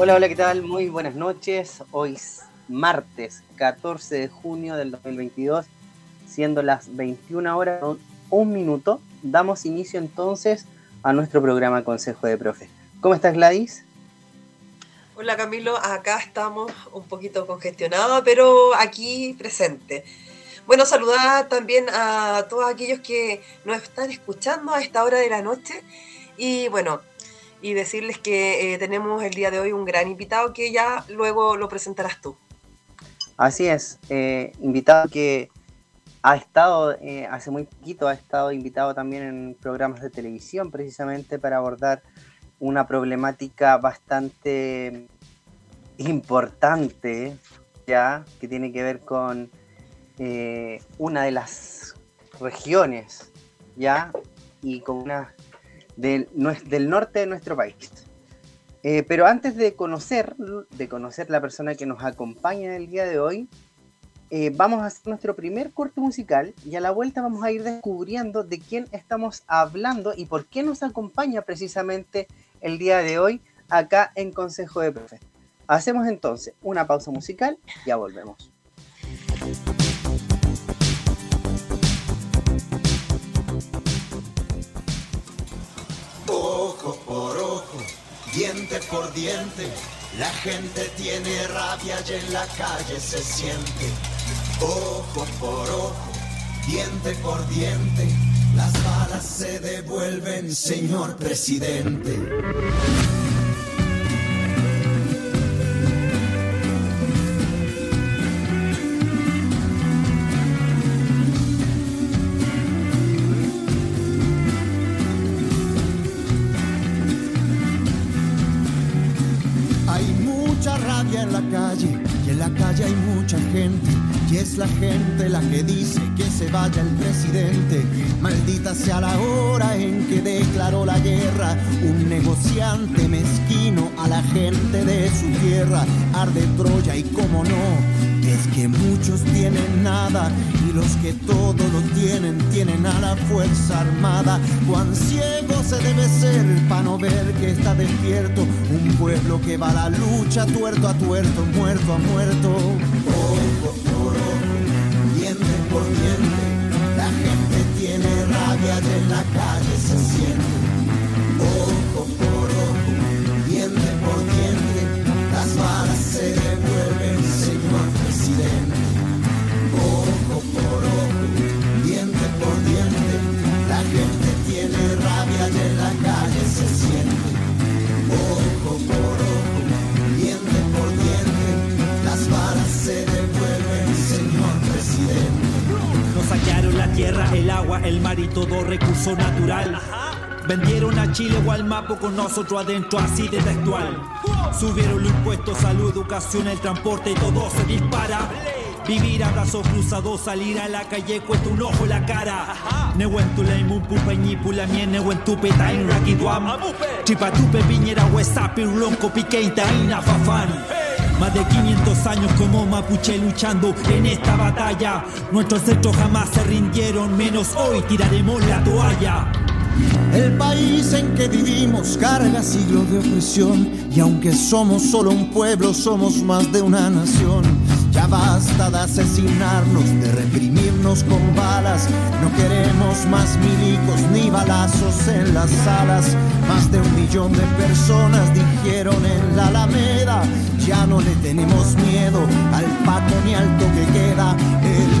Hola, hola, ¿qué tal? Muy buenas noches. Hoy es martes 14 de junio del 2022, siendo las 21 horas un minuto. Damos inicio entonces a nuestro programa Consejo de Profe. ¿Cómo estás, Gladys? Hola, Camilo. Acá estamos un poquito congestionados, pero aquí presente. Bueno, saludar también a todos aquellos que nos están escuchando a esta hora de la noche. Y bueno, y decirles que eh, tenemos el día de hoy un gran invitado que ya luego lo presentarás tú. Así es, eh, invitado que ha estado, eh, hace muy poquito, ha estado invitado también en programas de televisión precisamente para abordar una problemática bastante importante, ya, que tiene que ver con una de las regiones, ya, y con una del, norte de nuestro país. Eh, pero antes de conocer, de conocer la persona que nos acompaña el día de hoy, eh, vamos a hacer nuestro primer corte musical y a la vuelta vamos a ir descubriendo de quién estamos hablando y por qué nos acompaña precisamente el día de hoy acá en Consejo de Profe. Hacemos entonces una pausa musical y ya volvemos. Diente por diente. La gente tiene rabia y en la calle se siente. Ojo por ojo, diente por diente. Las balas se devuelven, señor presidente. Hay mucha gente y es la gente la que dice que se vaya el presidente. Maldita sea la hora en que declaró la guerra un negociante mezquino a la gente de su tierra. Arde Troya y como no es que muchos tienen nada y los que todo lo tienen tienen a la fuerza armada. Cuán ciego se debe ser para no ver que está despierto un pueblo que va a la lucha tuerto a tuerto, muerto a muerto. Ojo por ojo, diente por diente, la gente tiene rabia y en la calle se siente. Ojo por ojo, diente por diente, las balas se devuelven, el agua, el mar y todo recurso natural. Vendieron a Chile o al Mapo con nosotros adentro, así de textual. Subieron los impuestos, salud, educación, el transporte y todo se dispara. Vivir a brazos cruzados, salir a la calle cuesta un ojo la cara. Nehuentu leimun pupeñi pulamien nehuentu petain rakiduam. Chipatupe piñera huesapi ronco piqueita ina fafan. Más de 500 años como mapuche luchando en esta batalla. Nuestros ancestros jamás se rindieron, menos hoy tiraremos la toalla. El país en que vivimos carga siglos de opresión y aunque somos solo un pueblo, somos más de una nación. Ya basta de asesinarnos, de reprimirnos con balas. No queremos más milicos ni balazos en las salas. Más de un millón de personas dijeron en la Alameda. Ya no le tenemos miedo al paco ni al toque queda. El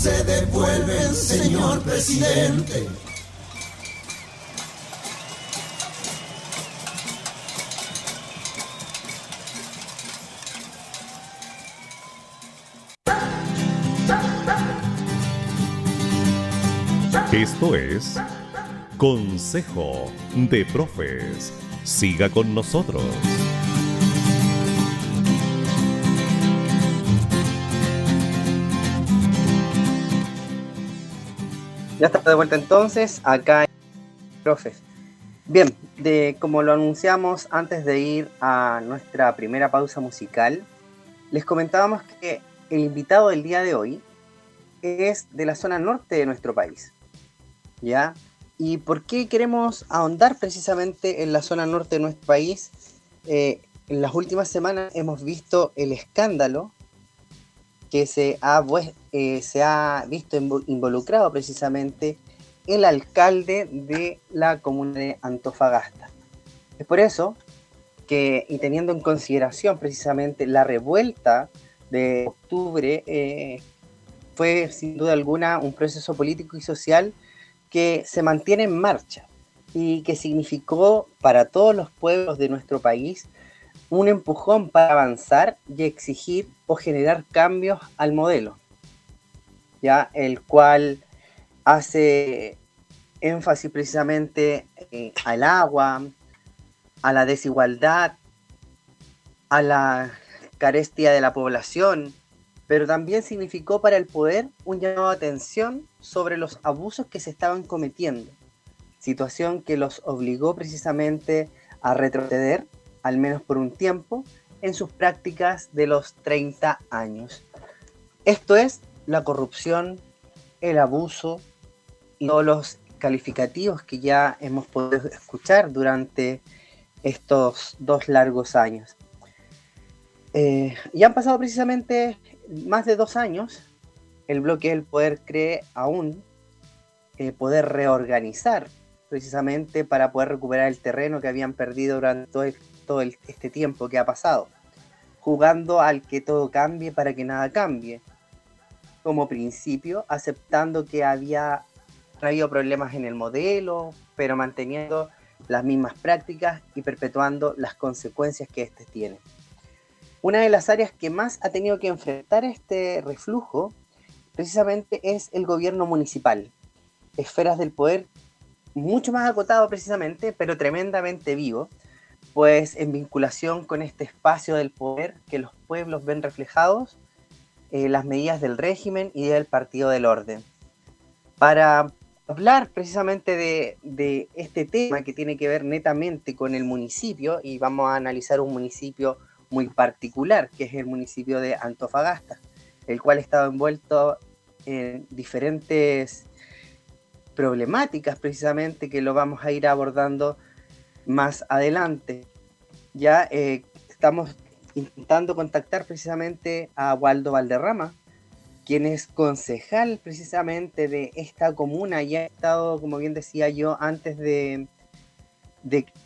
se devuelven, señor presidente. Esto es Consejo de Profes. Siga con nosotros. Ya está de vuelta entonces, acá en Profes. Bien, de, como lo anunciamos antes de ir a nuestra primera pausa musical, les comentábamos que el invitado del día de hoy es de la zona norte de nuestro país. ¿Ya? ¿Y por qué queremos ahondar precisamente en la zona norte de nuestro país? Eh, en las últimas semanas hemos visto el escándalo que se ha, eh, se ha visto involucrado precisamente el alcalde de la comuna de Antofagasta. Es por eso que, y teniendo en consideración precisamente la revuelta de octubre, eh, fue sin duda alguna un proceso político y social que se mantiene en marcha y que significó para todos los pueblos de nuestro país un empujón para avanzar y exigir o generar cambios al modelo, ya el cual hace énfasis precisamente eh, al agua, a la desigualdad, a la carestia de la población, pero también significó para el poder un llamado de atención sobre los abusos que se estaban cometiendo, situación que los obligó precisamente a retroceder, al menos por un tiempo, en sus prácticas de los 30 años. Esto es la corrupción, el abuso y todos los calificativos que ya hemos podido escuchar durante estos dos largos años. Eh, y han pasado precisamente más de dos años, el bloque del poder cree aún eh, poder reorganizar precisamente para poder recuperar el terreno que habían perdido durante todo, este tiempo que ha pasado, jugando al que todo cambie para que nada cambie, como principio, aceptando que había habido problemas en el modelo, pero manteniendo las mismas prácticas y perpetuando las consecuencias que éste tiene. Una de las áreas que más ha tenido que enfrentar este reflujo precisamente es el gobierno municipal. Esferas del poder mucho más acotado precisamente, pero tremendamente vivo, pues en vinculación con este espacio del poder que los pueblos ven reflejados, eh, las medidas del régimen y del partido del orden. Para hablar precisamente de, de, este tema que tiene que ver netamente con el municipio, y vamos a analizar un municipio muy particular, que es el municipio de Antofagasta, el cual estaba envuelto en diferentes problemáticas precisamente que lo vamos a ir abordando más adelante. Ya eh, estamos intentando contactar precisamente a Waldo Valderrama, quien es concejal precisamente de esta comuna y ha estado, como bien decía yo, antes de,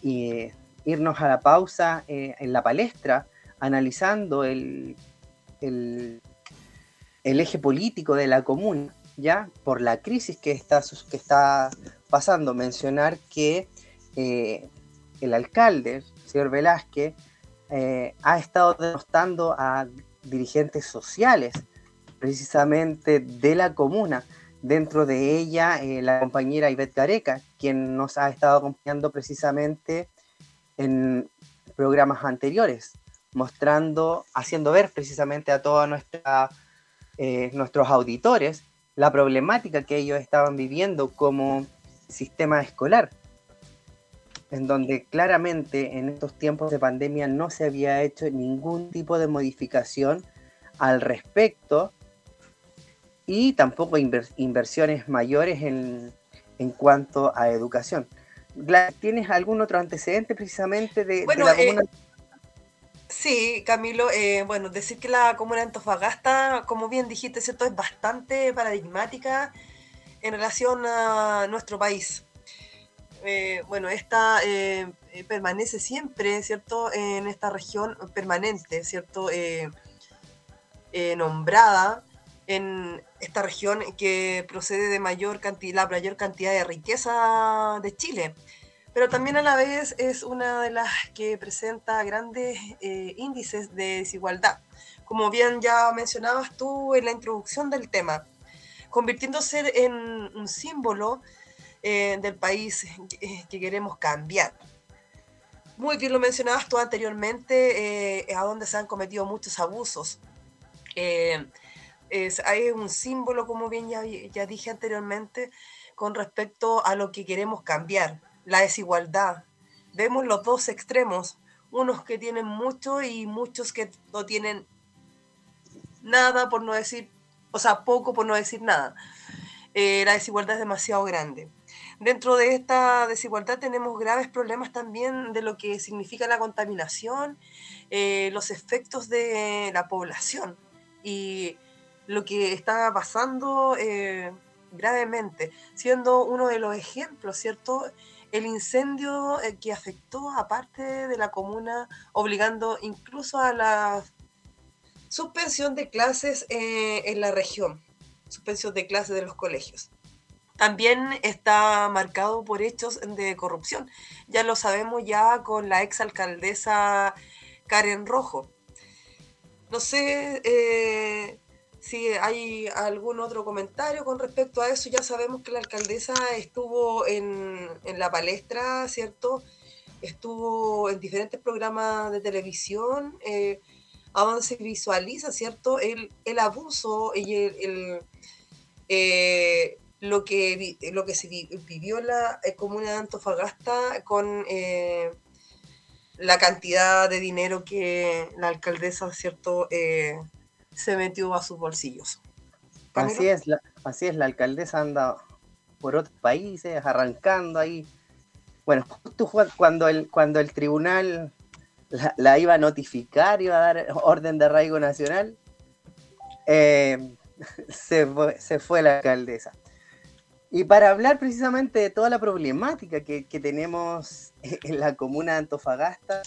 eh, irnos a la pausa eh, en la palestra, analizando el, el, eje político de la comuna, ya por la crisis que está, que está pasando. Mencionar que el alcalde, señor Velázquez, eh, ha estado denostando a dirigentes sociales, precisamente de la comuna. Dentro de ella, eh, la compañera Ivette Gareca, quien nos ha estado acompañando precisamente en programas anteriores mostrando, haciendo ver precisamente a todos eh, nuestros auditores la problemática que ellos estaban viviendo como sistema escolar, en donde claramente en estos tiempos de pandemia no se había hecho ningún tipo de modificación al respecto y tampoco inversiones mayores en, en, cuanto a educación. ¿Tienes algún otro antecedente precisamente de, la eh, comuna? Sí, Camilo, eh, bueno, decir que la comuna de Antofagasta, como bien dijiste, ¿cierto? es bastante paradigmática en relación a nuestro país. Eh, bueno, esta eh, permanece siempre, ¿cierto? En esta región permanente, ¿cierto? nombrada en esta región que procede de mayor cantidad, la mayor cantidad de riqueza de Chile, pero también a la vez es una de las que presenta grandes eh, índices de desigualdad, como bien ya mencionabas tú en la introducción del tema, convirtiéndose en un símbolo eh, del país que, que queremos cambiar muy bien lo mencionabas tú anteriormente, eh, a donde se han cometido muchos abusos. Eh, es, hay un símbolo, como bien ya, ya dije anteriormente, con respecto a lo que queremos cambiar, la desigualdad. Vemos los dos extremos, unos que tienen mucho y muchos que no tienen nada, por no decir, o sea, poco por no decir nada. Eh, la desigualdad es demasiado grande. Dentro de esta desigualdad tenemos graves problemas también de lo que significa la contaminación, eh, los efectos de la población y lo que está pasando eh, gravemente, siendo uno de los ejemplos, ¿cierto? El incendio eh, que afectó a parte de la comuna, obligando incluso a la suspensión de clases en la región, suspensión de clases de los colegios también está marcado por hechos de corrupción. Ya lo sabemos ya con la exalcaldesa Karen Rojo. No sé eh, si hay algún otro comentario con respecto a eso. Ya sabemos que la alcaldesa estuvo en, la palestra, ¿cierto? Estuvo en diferentes programas de televisión. Eh, se visualiza, ¿cierto? El, el abuso y el, eh, lo que, lo que se vivió la eh, comuna de Antofagasta con eh, la cantidad de dinero que la alcaldesa, ¿cierto?, eh, se metió a sus bolsillos. Así es, la, así es, la alcaldesa anda por otros países, arrancando ahí. Bueno, justo cuando el, cuando el tribunal la, iba a notificar, iba a dar orden de arraigo nacional, se, se fue la alcaldesa. Y para hablar precisamente de toda la problemática que, tenemos en la comuna de Antofagasta,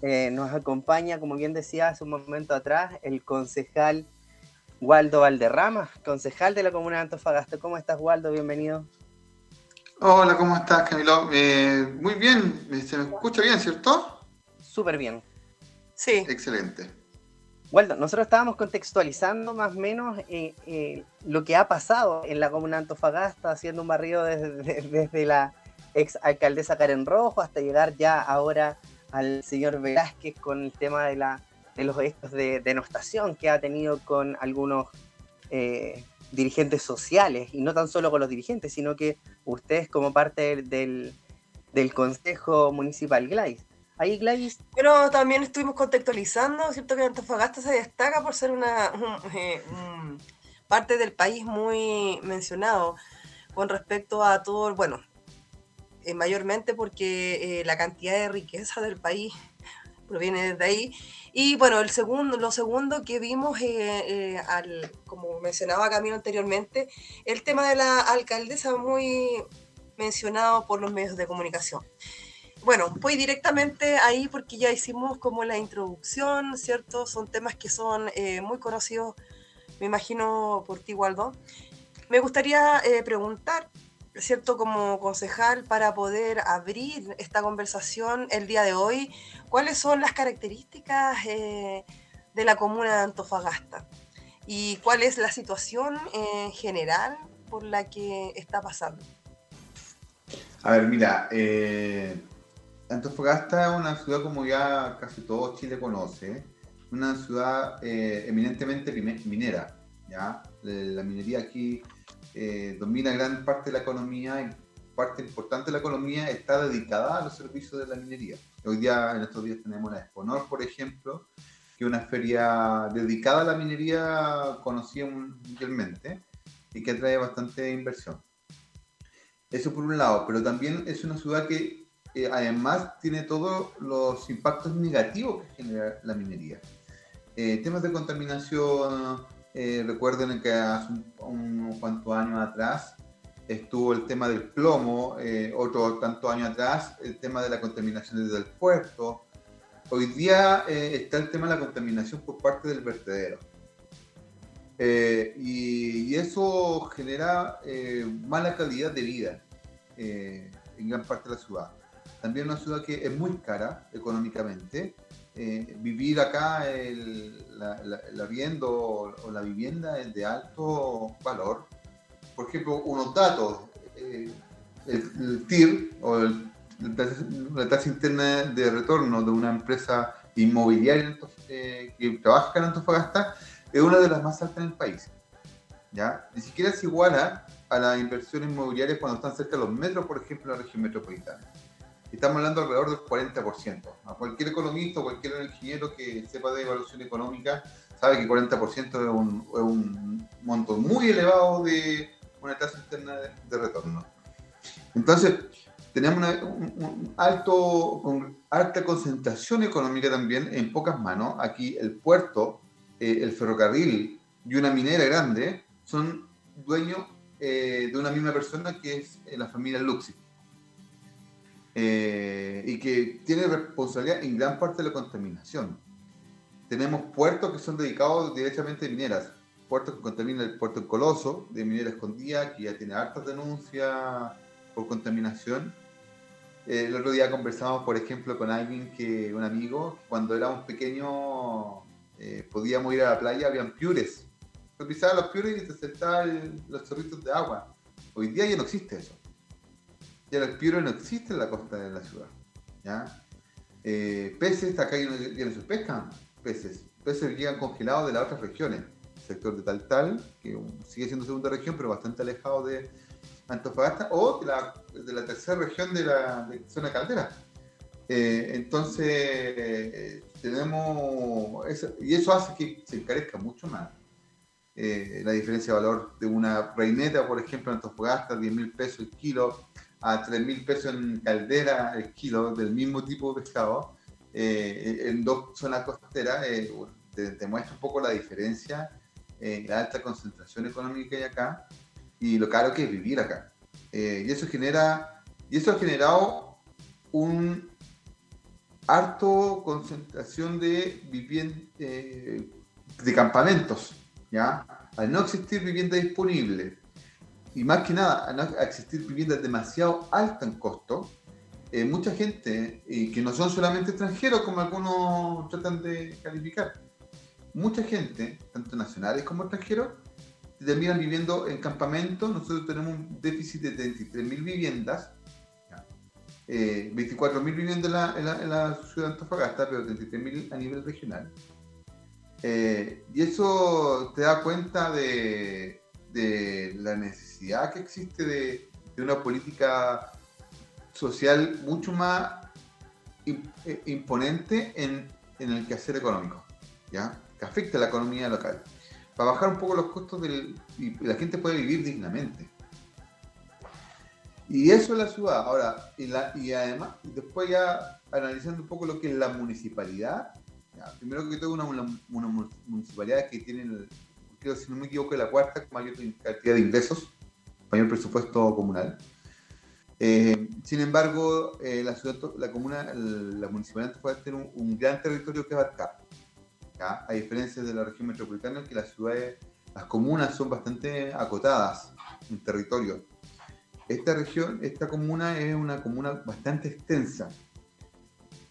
eh, nos acompaña, como bien decía hace un momento atrás, el concejal Waldo Valderrama, concejal de la comuna de Antofagasta. ¿Cómo estás, Waldo? Bienvenido. Hola, ¿cómo estás, Camilo? Eh, muy bien, se me escucha bien, ¿cierto? Súper bien. Sí. Excelente. Bueno, nosotros estábamos contextualizando más o menos eh, eh, lo que ha pasado en la comuna de Antofagasta, haciendo un barrido desde, la ex alcaldesa Karen Rojo hasta llegar ya ahora al señor Velázquez con el tema de, la, de los hechos de denostación que ha tenido con algunos eh, dirigentes sociales, y no tan solo con los dirigentes, sino que ustedes como parte del, del Consejo Municipal Glais. Ahí Gladys. Pero también estuvimos contextualizando, ¿cierto? Que Antofagasta se destaca por ser una eh, parte del país muy mencionado con respecto a todo, bueno, eh, mayormente porque eh, la cantidad de riqueza del país proviene desde ahí. Y bueno, el segundo, lo segundo que vimos, al, como mencionaba Camilo anteriormente, el tema de la alcaldesa muy mencionado por los medios de comunicación bueno, voy directamente ahí porque ya hicimos como la introducción, ¿cierto? Son temas que son eh, muy conocidos, me imagino, por ti, Waldo. Me gustaría eh, preguntar, ¿cierto? Como concejal, para poder abrir esta conversación el día de hoy, ¿cuáles son las características eh, de la comuna de Antofagasta? ¿Y cuál es la situación en general por la que está pasando? A ver, mira, Antofagasta es una ciudad como ya casi todo Chile conoce, una ciudad eh, eminentemente minera. ¿ya? La minería aquí eh, domina gran parte de la economía y parte importante de la economía está dedicada a los servicios de la minería. Hoy día, en estos días, tenemos la Exponor, por ejemplo, que es una feria dedicada a la minería conocida mundialmente y que atrae bastante inversión. Eso por un lado, pero también es una ciudad que además tiene todos los impactos negativos que genera la minería. Eh, temas de contaminación, eh, recuerden que hace unos cuantos años atrás estuvo el tema del plomo, eh, otro tanto años atrás el tema de la contaminación desde el puerto. Hoy día está el tema de la contaminación por parte del vertedero. Eh, y, eso genera eh, mala calidad de vida en gran parte de la ciudad. También una ciudad que es muy cara económicamente. vivir acá, la, la, vivienda o, la vivienda es de alto valor. Por ejemplo, unos datos, el, TIR o la tasa interna de retorno de una empresa inmobiliaria eh, que trabaja en Antofagasta es una de las más altas en el país. ¿ya? Ni siquiera es igual a, las inversiones inmobiliarias cuando están cerca de los metros, por ejemplo, en la región metropolitana. Estamos hablando alrededor del 40%. A cualquier economista cualquier ingeniero que sepa de evaluación económica sabe que 40% es un, un monto muy elevado de una tasa interna de retorno. Entonces, tenemos una un, alto, alta concentración económica también en pocas manos. Aquí el puerto, eh, el ferrocarril y una minera grande son dueños eh, de una misma persona que es eh, la familia Luxi. Y que tiene responsabilidad en gran parte de la contaminación. Tenemos puertos que son dedicados directamente a mineras. Puertos que contaminan el puerto Coloso, de minera escondida, que ya tiene hartas denuncias por contaminación. Eh, el otro día conversamos, por ejemplo, con alguien que, un amigo, cuando éramos pequeños eh, podíamos ir a la playa, habían piures. Tú pisabas los piures y te sentaban los chorritos de agua. Hoy día ya no existe eso. Ya el piure no existe en la costa de la ciudad. ¿ya? Eh, peces, acá ya no, se pescan peces. Peces llegan congelados de las otras regiones. sector de Tal Tal, que sigue siendo segunda región, pero bastante alejado de, Antofagasta o de la, de la tercera región de la zona caldera. Eh, entonces, eh, tenemos, eso, y eso hace que se encarezca mucho más. Eh, la diferencia de valor de una reineta, por ejemplo, en Antofagasta, 10 mil pesos el kilo, a 3 mil pesos en caldera el kilo del mismo tipo de pescado, en dos zonas costeras, te, muestra un poco la diferencia, la alta concentración económica que hay acá y lo caro que es vivir acá. Eh, y eso genera, y eso ha generado un harto concentración de eh, de campamentos, ¿ya? Al no existir vivienda disponible, y más que nada, al no existir viviendas demasiado altas en costo, eh, mucha gente, que no son solamente extranjeros como algunos tratan de calificar, mucha gente, tanto nacionales como extranjeros, terminan viviendo en campamentos. Nosotros tenemos un déficit de 33.000 viviendas, eh, 24.000 viviendas en la, en, la, ciudad de Antofagasta, pero 33.000 a nivel regional. Eh, y eso te da cuenta de, de la necesidad que existe de, una política social mucho más eh, imponente en, en el quehacer económico, ¿ya? que afecta a la economía local para bajar un poco los costos del, y la gente puede vivir dignamente. Y eso es la ciudad. Ahora, y, la, y además, después ya analizando un poco lo que es la municipalidad, primero que todo una, una, municipalidad que tiene, creo si no me equivoco, la cuarta con mayor cantidad de ingresos, mayor presupuesto comunal. Eh, sin embargo, eh, la ciudad, la comuna, la municipalidad puede tener un, un gran territorio que abarcar a diferencia de la región metropolitana, que las ciudades, las comunas son bastante acotadas en territorio. Esta región, esta comuna es una comuna bastante extensa,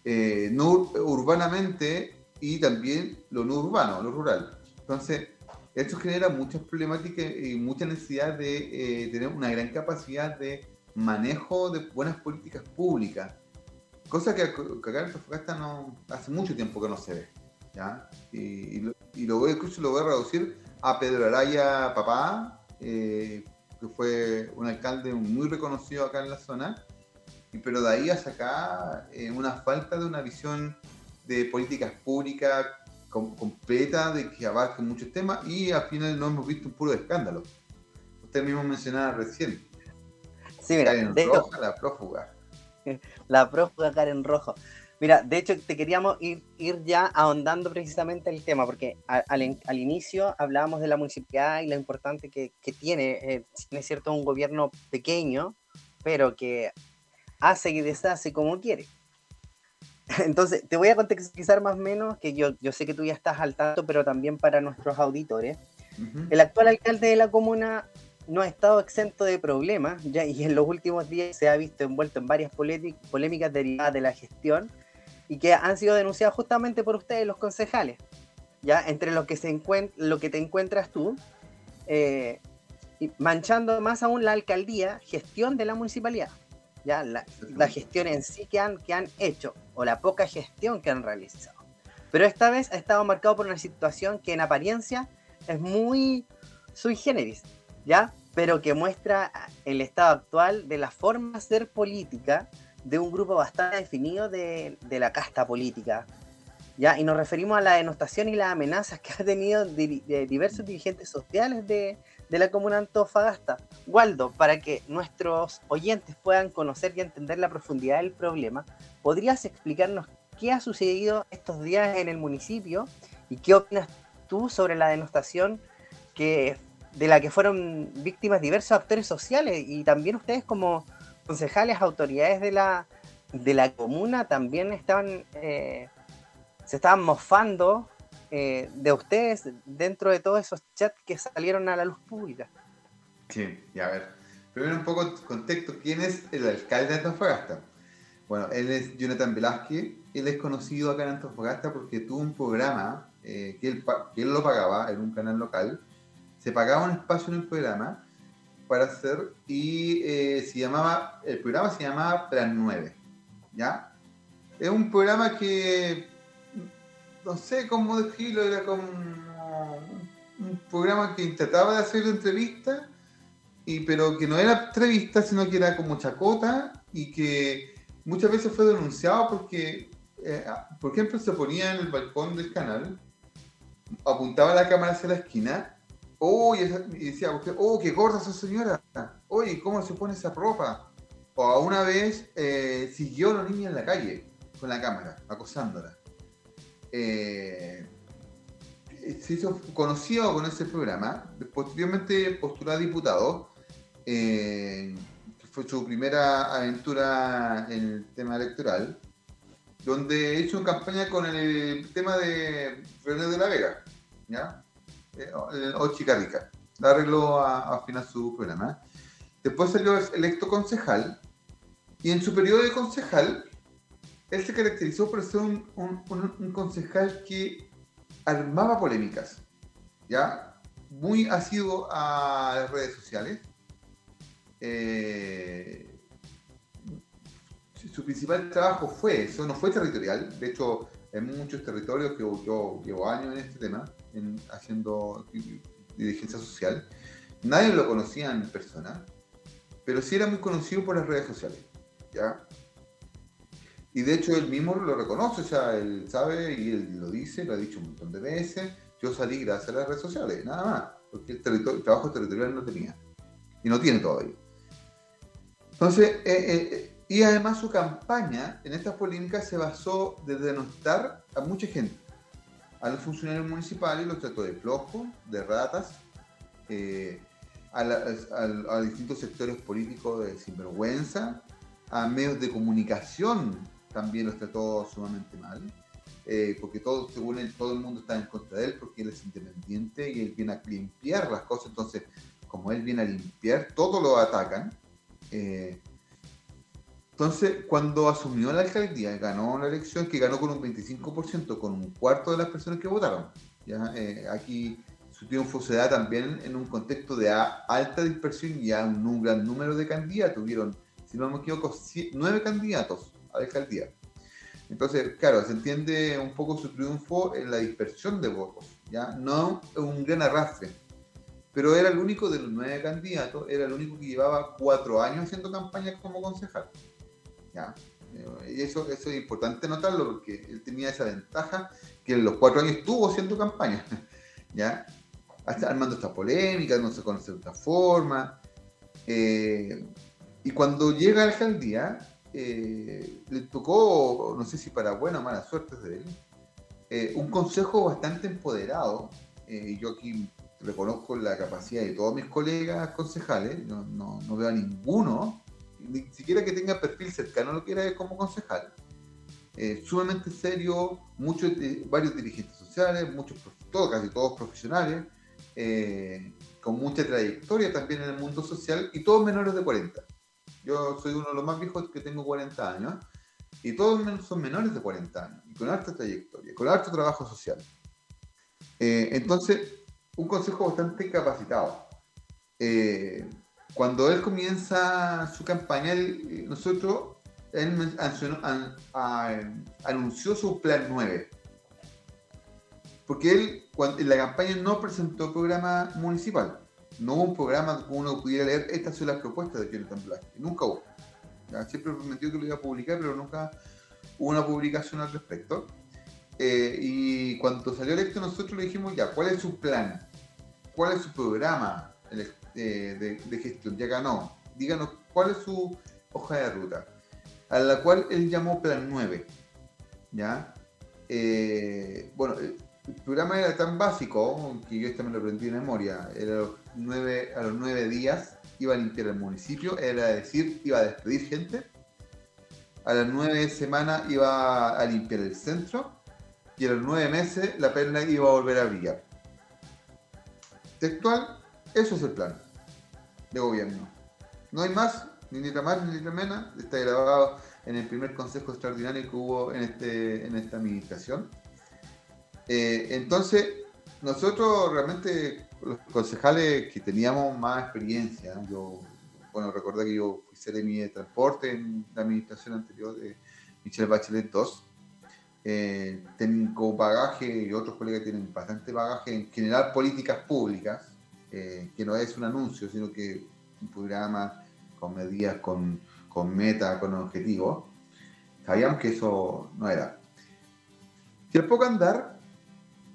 eh, no urbanamente y también lo no urbano, lo rural. Entonces, esto genera muchas problemáticas y mucha necesidad de eh, tener una gran capacidad de manejo de buenas políticas públicas, cosa que acá en Antofagasta no, hace mucho tiempo que no se ve. Y, lo, voy, incluso lo voy a reducir a Pedro Araya Papá, eh, que fue un alcalde muy reconocido acá en la zona, y, pero de ahí a sacar eh, una falta de una visión de políticas públicas completa, de que abarque muchos temas, y al final no hemos visto un puro escándalo. Usted mismo mencionaba recién. Sí, mira, Karen Roja, la prófuga. La prófuga Karen Rojo. Mira, de hecho te queríamos ir, ir ya ahondando precisamente el tema, porque al, al, inicio hablábamos de la municipalidad y lo importante que, que tiene, eh, es cierto, un gobierno pequeño, pero que hace y deshace como quiere. Entonces, te voy a contextualizar más o menos, que yo, yo sé que tú ya estás al tanto, pero también para nuestros auditores. El actual alcalde de la comuna no ha estado exento de problemas, ya, y en los últimos días se ha visto envuelto en varias polémicas derivadas de la gestión y que han sido denunciadas justamente por ustedes, los concejales. Ya, entre lo que, se lo que te encuentras tú, eh, manchando más aún la alcaldía, gestión de la municipalidad. Ya, la, gestión en sí que han, que han hecho, o la poca gestión que han realizado. Pero esta vez ha estado marcado por una situación que en apariencia es muy sui generis, ¿ya? Pero que muestra el estado actual de la forma de ser política de un grupo bastante definido de, la casta política, ¿ya? Y nos referimos a la denostación y las amenazas que ha tenido diversos dirigentes sociales de, de la comuna Antofagasta. Waldo, para que nuestros oyentes puedan conocer y entender la profundidad del problema, ¿podrías explicarnos qué ha sucedido estos días en el municipio y qué opinas tú sobre la denostación que, de la que fueron víctimas diversos actores sociales y también ustedes como concejales, autoridades de la, de la comuna también estaban, eh, se estaban mofando eh, de ustedes dentro de todos esos chats que salieron a la luz pública. Sí, y a ver, primero un poco contexto, ¿quién es el alcalde de Antofagasta? Bueno, él es Jonathan Velázquez, él es conocido acá en Antofagasta porque tuvo un programa eh, que, él, que, él, lo pagaba en un canal local, se pagaba un espacio en el programa para hacer y eh, se llamaba, el programa se llamaba Plan 9, ¿ya? Es un programa que, no sé cómo decirlo, era como un programa que intentaba de hacer entrevistas, y, pero que no era entrevista, sino que era como chacota y que muchas veces fue denunciado porque, eh, por ejemplo, se ponía en el balcón del canal, apuntaba la cámara hacia la esquina Oh, y decía usted, oh, qué gorda esa señora. Oye, ¿cómo se pone esa ropa? O una vez eh, siguió a la niña en la calle con la cámara, acosándola. Eh, se hizo conocido con ese programa. Posteriormente postuló a diputado. Eh, fue su primera aventura en el tema electoral. Donde hizo campaña con el tema de René de la Vega. ¿Ya? Eh, o Chica Rica. La arregló a, a final su programa. Después salió electo concejal y en su periodo de concejal, él se caracterizó por ser un, concejal que armaba polémicas, ¿ya? Muy asiduo a las redes sociales. Eh, su principal trabajo fue eso, no fue territorial. De hecho, en muchos territorios que yo llevo años en este tema, haciendo dirigencia social. Nadie lo conocía en persona, pero sí era muy conocido por las redes sociales. ¿ya? Y de hecho él mismo lo reconoce, o sea, él sabe y él lo dice, lo ha dicho un montón de veces. Yo salí gracias a las redes sociales, nada más, porque el, trabajo territorial no tenía. Y no tiene todavía. Entonces, eh, eh, y además su campaña en estas polémicas se basó de denostar a mucha gente a los funcionarios municipales los trató de flojos, de ratas, eh, a, distintos sectores políticos de sinvergüenza, a medios de comunicación también los trató sumamente mal, eh, porque todo, según él, todo el mundo está en contra de él porque él es independiente y él viene a limpiar las cosas, entonces como él viene a limpiar, todo lo atacan. Eh, entonces, cuando asumió la alcaldía, ganó la elección, que ganó con un 25%, con un cuarto de las personas que votaron. ¿ya? Eh, aquí su triunfo se da también en un contexto de alta dispersión y a un, gran número de candidatos. Tuvieron, si no me equivoco, nueve candidatos alcaldía. Entonces, claro, se entiende un poco su triunfo en la dispersión de votos, ¿ya? no un gran arrastre. Pero era el único de los nueve candidatos, era el único que llevaba cuatro años haciendo campaña como concejal. Y eso, eso es importante notarlo porque él tenía esa ventaja que en los cuatro años estuvo haciendo campaña, ¿ya? Hasta armando esta polémica, no se conoce de otra forma. Eh, y cuando llega a la alcaldía, eh, le tocó, no sé si para buena o mala suerte de él, eh, un consejo bastante empoderado. y yo aquí reconozco la capacidad de todos mis colegas concejales, no, no, no veo a ninguno ni siquiera que tenga perfil cercano lo que era como concejal. Eh, sumamente serio, muchos, varios dirigentes sociales, muchos, todos, casi todos profesionales, eh, con mucha trayectoria también en el mundo social y todos menores de 40. Yo soy uno de los más viejos que tengo 40 años y todos son menores de 40 años y con alta trayectoria, con alto trabajo social. Eh, entonces, un consejo bastante capacitado. Eh, cuando él comienza su campaña, eh, nosotros, él anunció su plan 9. Porque él en la campaña no presentó programa municipal. No hubo un programa donde uno pudiera leer estas son las propuestas de Jonathan Black. Nunca hubo. Siempre prometió que lo iba a publicar, pero nunca hubo una publicación al respecto. Eh, y cuando salió electo nosotros le dijimos ya, ¿cuál es su plan? ¿Cuál es su programa de, gestión? Ya ganó. Díganos cuál es su hoja de ruta. A la cual él llamó Plan 9. ¿Ya? Eh, bueno, el programa era tan básico que yo me lo aprendí de memoria. Era nueve, a los nueve días iba a limpiar el municipio, era decir, iba a despedir gente. A las nueve semanas iba a limpiar el centro y a los nueve meses la perna iba a volver a brillar. Textual, eso es el plan de gobierno. No hay más, ni ni más ni menos. Está grabado en el primer consejo extraordinario que hubo en, este, en esta administración. Eh, entonces, nosotros realmente, los concejales que teníamos más experiencia, yo, bueno, recordé que yo fui mi de transporte en la administración anterior de Michelle Bachelet II, eh, tengo bagaje y otros colegas tienen bastante bagaje en generar políticas públicas, eh, que no es un anuncio, sino que un programa con medidas, con, con meta, con objetivos. Sabíamos que eso no era. Y al poco andar,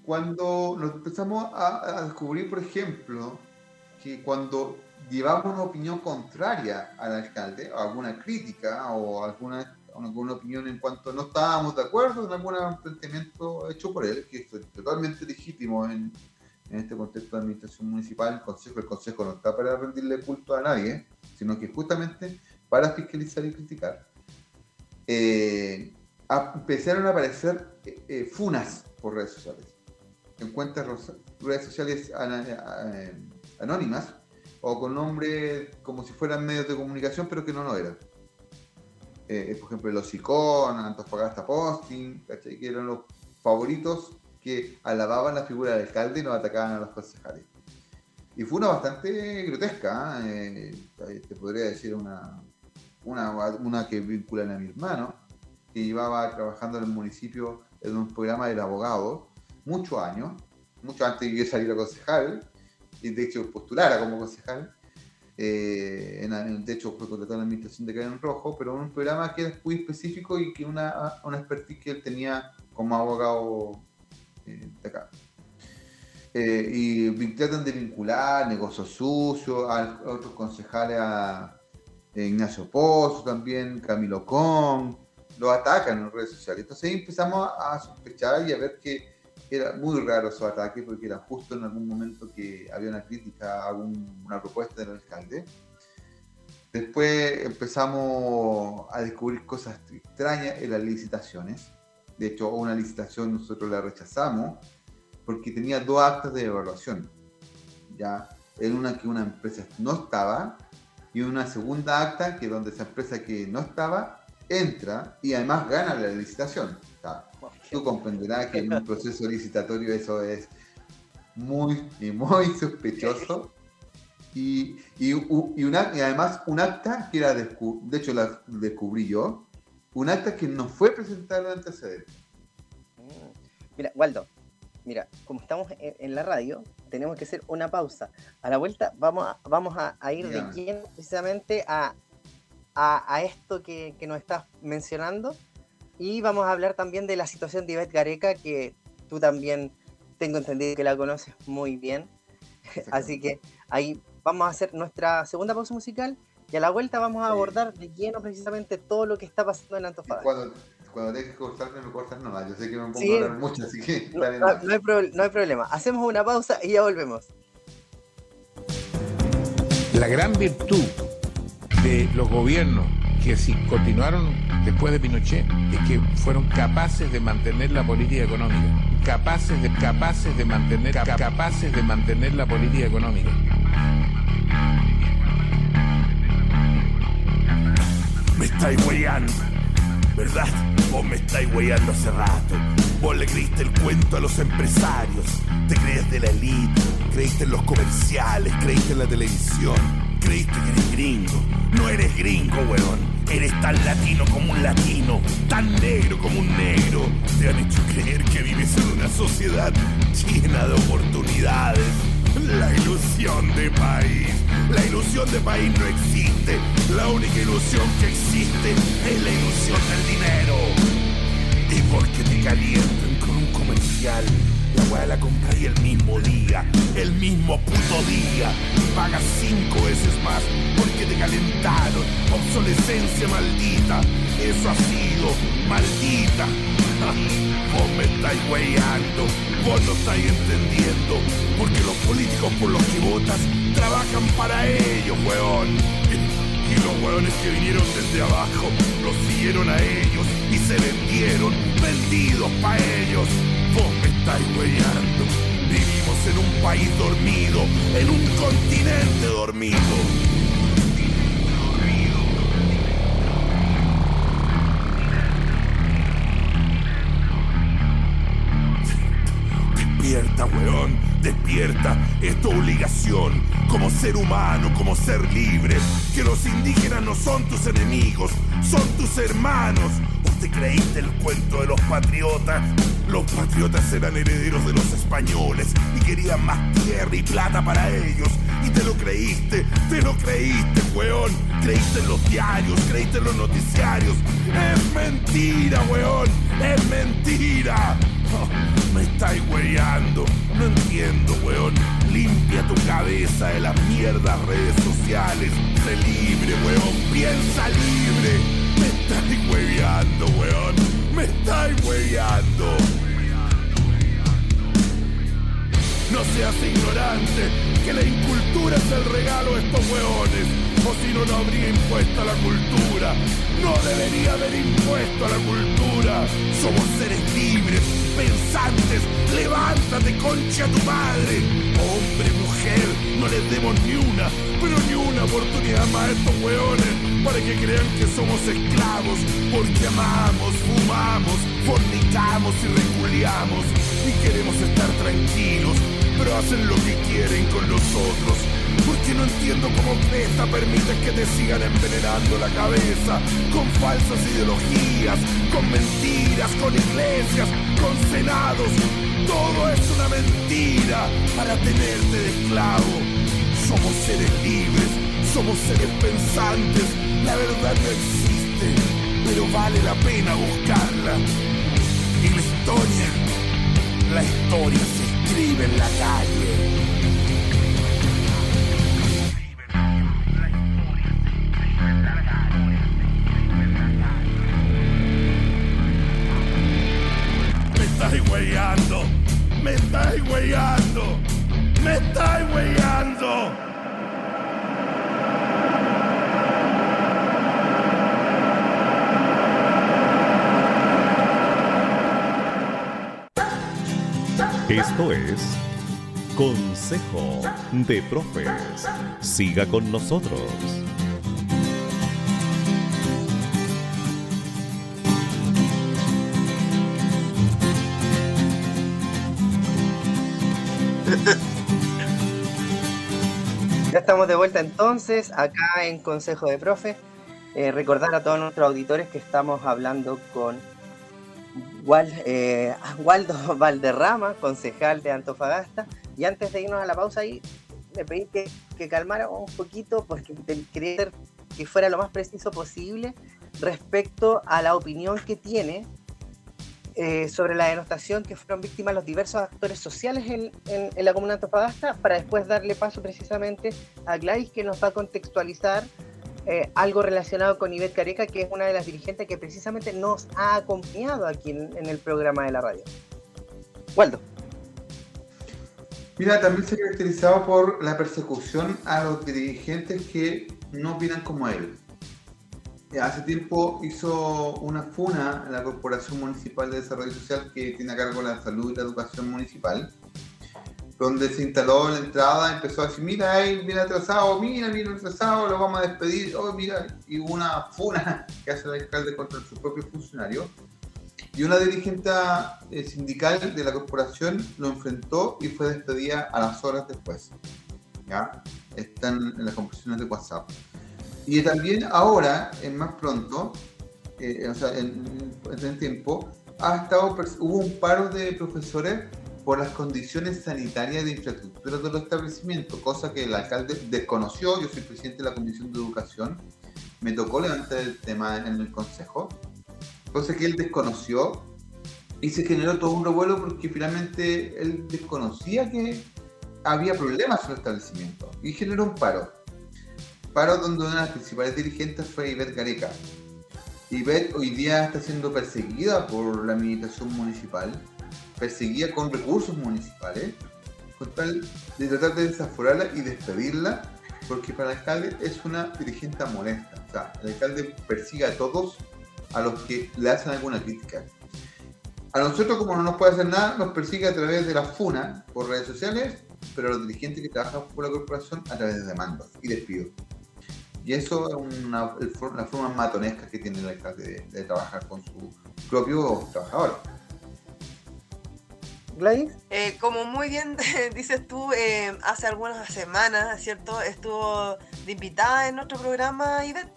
cuando nos empezamos a, descubrir, por ejemplo, que cuando llevamos una opinión contraria al alcalde, o alguna crítica o alguna alguna opinión en cuanto no estábamos de acuerdo en algún planteamiento hecho por él, que es totalmente legítimo en, en este contexto de administración municipal. El consejo, el consejo no está para rendirle culto a nadie, sino que justamente para fiscalizar y criticar. Eh, empezaron a aparecer eh, eh, funas por redes sociales, en cuentas redes sociales anónimas o con nombres como si fueran medios de comunicación, pero que no lo eran. Eh, por ejemplo, los Icon, Antofagasta Posting, que eran los favoritos que alababan la figura del alcalde y no atacaban a los concejales. Y fue una bastante grotesca, ¿eh? Eh, te podría decir una, una, una, que vinculan a mi hermano, que llevaba trabajando en el municipio en un programa del abogado muchos años, mucho antes de que yo saliera concejal, y de hecho postulara como concejal, eh, en, de hecho, fue contratado en la administración de Karen Rojo, pero un programa que era muy específico y que una, una expertise que él tenía como abogado eh, de acá. Eh, y tratan de vincular negocios sucios, a, otros concejales, a, Ignacio Pozo también, Camilo Con, lo atacan en redes sociales. Entonces ahí empezamos a sospechar y a ver que era muy raro su ataque porque era justo en algún momento que había una crítica a una propuesta del alcalde. Después empezamos a descubrir cosas extrañas en las licitaciones. De hecho, una licitación nosotros la rechazamos porque tenía dos actas de evaluación. Ya, en una que una empresa no estaba y una segunda acta que donde esa empresa que no estaba entra y además gana la licitación tú comprenderás que en un proceso licitatorio eso es muy, muy sospechoso. Y, y, una, y además un acta que era, de, de hecho la descubrí yo, un acta que no fue presentado antecedente. Mm. Mira, Waldo, mira, como estamos en, la radio, tenemos que hacer una pausa. A la vuelta vamos a, vamos a, ir de quién precisamente a, a, esto que, que, nos estás mencionando y vamos a hablar también de la situación de Ivette Gareca, que tú también tengo entendido que la conoces muy bien. Así que ahí vamos a hacer nuestra segunda pausa musical y a la vuelta vamos a abordar de lleno precisamente todo lo que está pasando en Antofagasta. Cuando, cuando tengas que cortarme, me cortas nomás. Yo sé que me pongo a hablar mucho, así que... No, no, hay no hay problema. Hacemos una pausa y ya volvemos. La gran virtud de los gobiernos que si continuaron después de Pinochet es que fueron capaces de mantener la política económica capaces de capaces de mantener capaces de mantener la política económica. Me estáis weyando, ¿verdad? Vos me estáis weyando hace rato. Vos le creíste el cuento a los empresarios. Te crees de la elite, creíste en los comerciales, creíste en la televisión. Creíste que eres gringo. No eres gringo, weón. Eres tan latino como un latino, tan negro como un negro. Te han hecho creer que vives en una sociedad llena de oportunidades. La ilusión de país. La ilusión de país no existe. La única ilusión que existe es la ilusión del dinero. Y porque te calientan con un comercial, la weá la compré el mismo día, el mismo puto día. Pagas cinco veces más porque te calentaron. Obsolescencia maldita. Eso ha sido maldita. Vos me estáis weyando, vos no estáis entendiendo, porque los políticos por los que votas trabajan para ellos, weón. Y los weones que vinieron desde abajo los siguieron a ellos y se vendieron, vendidos para ellos. Vos me estáis weyando. Vivimos en un país dormido, en un continente dormido. Despierta, weón, despierta. Es tu obligación como ser humano, como ser libre. Que los indígenas no son tus enemigos, son tus hermanos. ¿Vos te creíste el cuento de los patriotas? Los patriotas eran herederos de los españoles y querían más tierra y plata para ellos. Y te lo creíste, te lo creíste, weón. Creíste en los diarios, creíste en los noticiarios. Es mentira, weón, es mentira. Oh, me estáis weyando, no entiendo, weón. Limpia tu cabeza de las mierdas redes sociales. Sé libre, weón, piensa libre. Me estáis weyando, weón. Me estáis weyando. No seas ignorante, que la incultura es el regalo de estos hueones. O si no, no habría impuesto a la cultura. No debería haber impuesto a la cultura. Somos seres libres, pensantes. Levántate, concha tu madre. Hombre, mujer, no les demos ni una, pero ni una oportunidad más a estos hueones para que crean que somos esclavos. Porque amamos, fumamos, fornicamos y reculiamos. Y queremos estar tranquilos, pero hacen lo que quieren con nosotros. Porque no entiendo cómo Cresta permite que te sigan envenenando la cabeza con falsas ideologías, con mentiras, con iglesias, con senados. Todo es una mentira para tenerte de esclavo. Somos seres libres, somos seres pensantes. La verdad no existe, pero vale la pena buscarla. Y la historia, la historia se escribe en la calle. Estáis weyando, me estáis weyando, me estáis weyando. Esto es Consejo de Profes. Siga con nosotros. Estamos de vuelta entonces, acá en Consejo de Profe. Eh, recordar a todos nuestros auditores que estamos hablando con eh, Waldo Valderrama, concejal de Antofagasta. Y antes de irnos a la pausa ahí, le pedí que, que calmara un poquito porque quería que fuera lo más preciso posible respecto a la opinión que tiene eh, sobre la denostación que fueron víctimas los diversos actores sociales en, en- en la comuna de Antofagasta, para después darle paso precisamente a Gladys, que nos va a contextualizar eh, algo relacionado con Ivette Careca, que es una de las dirigentes que precisamente nos ha acompañado aquí en, en el programa de la radio. Waldo. Mira, también se ha caracterizado por la persecución a los dirigentes que no opinan como él. Hace tiempo hizo una FUNA la Corporación Municipal de Desarrollo Social que tiene a cargo la salud y la educación municipal, donde se instaló la entrada, empezó a decir, mira, ahí viene atrasado, mira, viene atrasado, lo vamos a despedir, oh, mira, y una FUNA que hace el alcalde contra sus propios funcionarios. Y una dirigente eh, sindical de la corporación lo enfrentó y fue despedida a las horas después. ¿Ya? Están en las conversaciones de WhatsApp. Y también ahora, en más pronto, eh, o sea, en, el tiempo, ha estado, hubo un paro de profesores por las condiciones sanitarias de infraestructura de los establecimientos, cosa que el alcalde desconoció. Yo soy presidente de la Comisión de Educación, me tocó levantar el tema en el consejo, cosa que él desconoció y se generó todo un revuelo porque finalmente él desconocía que había problemas en el establecimiento y generó un paro paro donde una de las principales dirigentes fue Ivette Gareca. Ivette hoy día está siendo perseguida por la administración municipal, perseguida con recursos municipales, con tal de tratar de desaforarla y despedirla, porque para el alcalde es una dirigente molesta. O el alcalde persigue a todos a los que le hacen alguna crítica. A nosotros, como no nos puede hacer nada, nos persigue a través de la FUNA por redes sociales, pero a los dirigentes que trabajan por la corporación a través de demandas y despidos. Y eso es una, la forma matonesca que tiene el alcalde de, trabajar con su propio trabajador. Gladys. Eh, como muy bien dices tú, eh, hace algunas semanas, ¿cierto? Estuvo de invitada en nuestro programa Ivette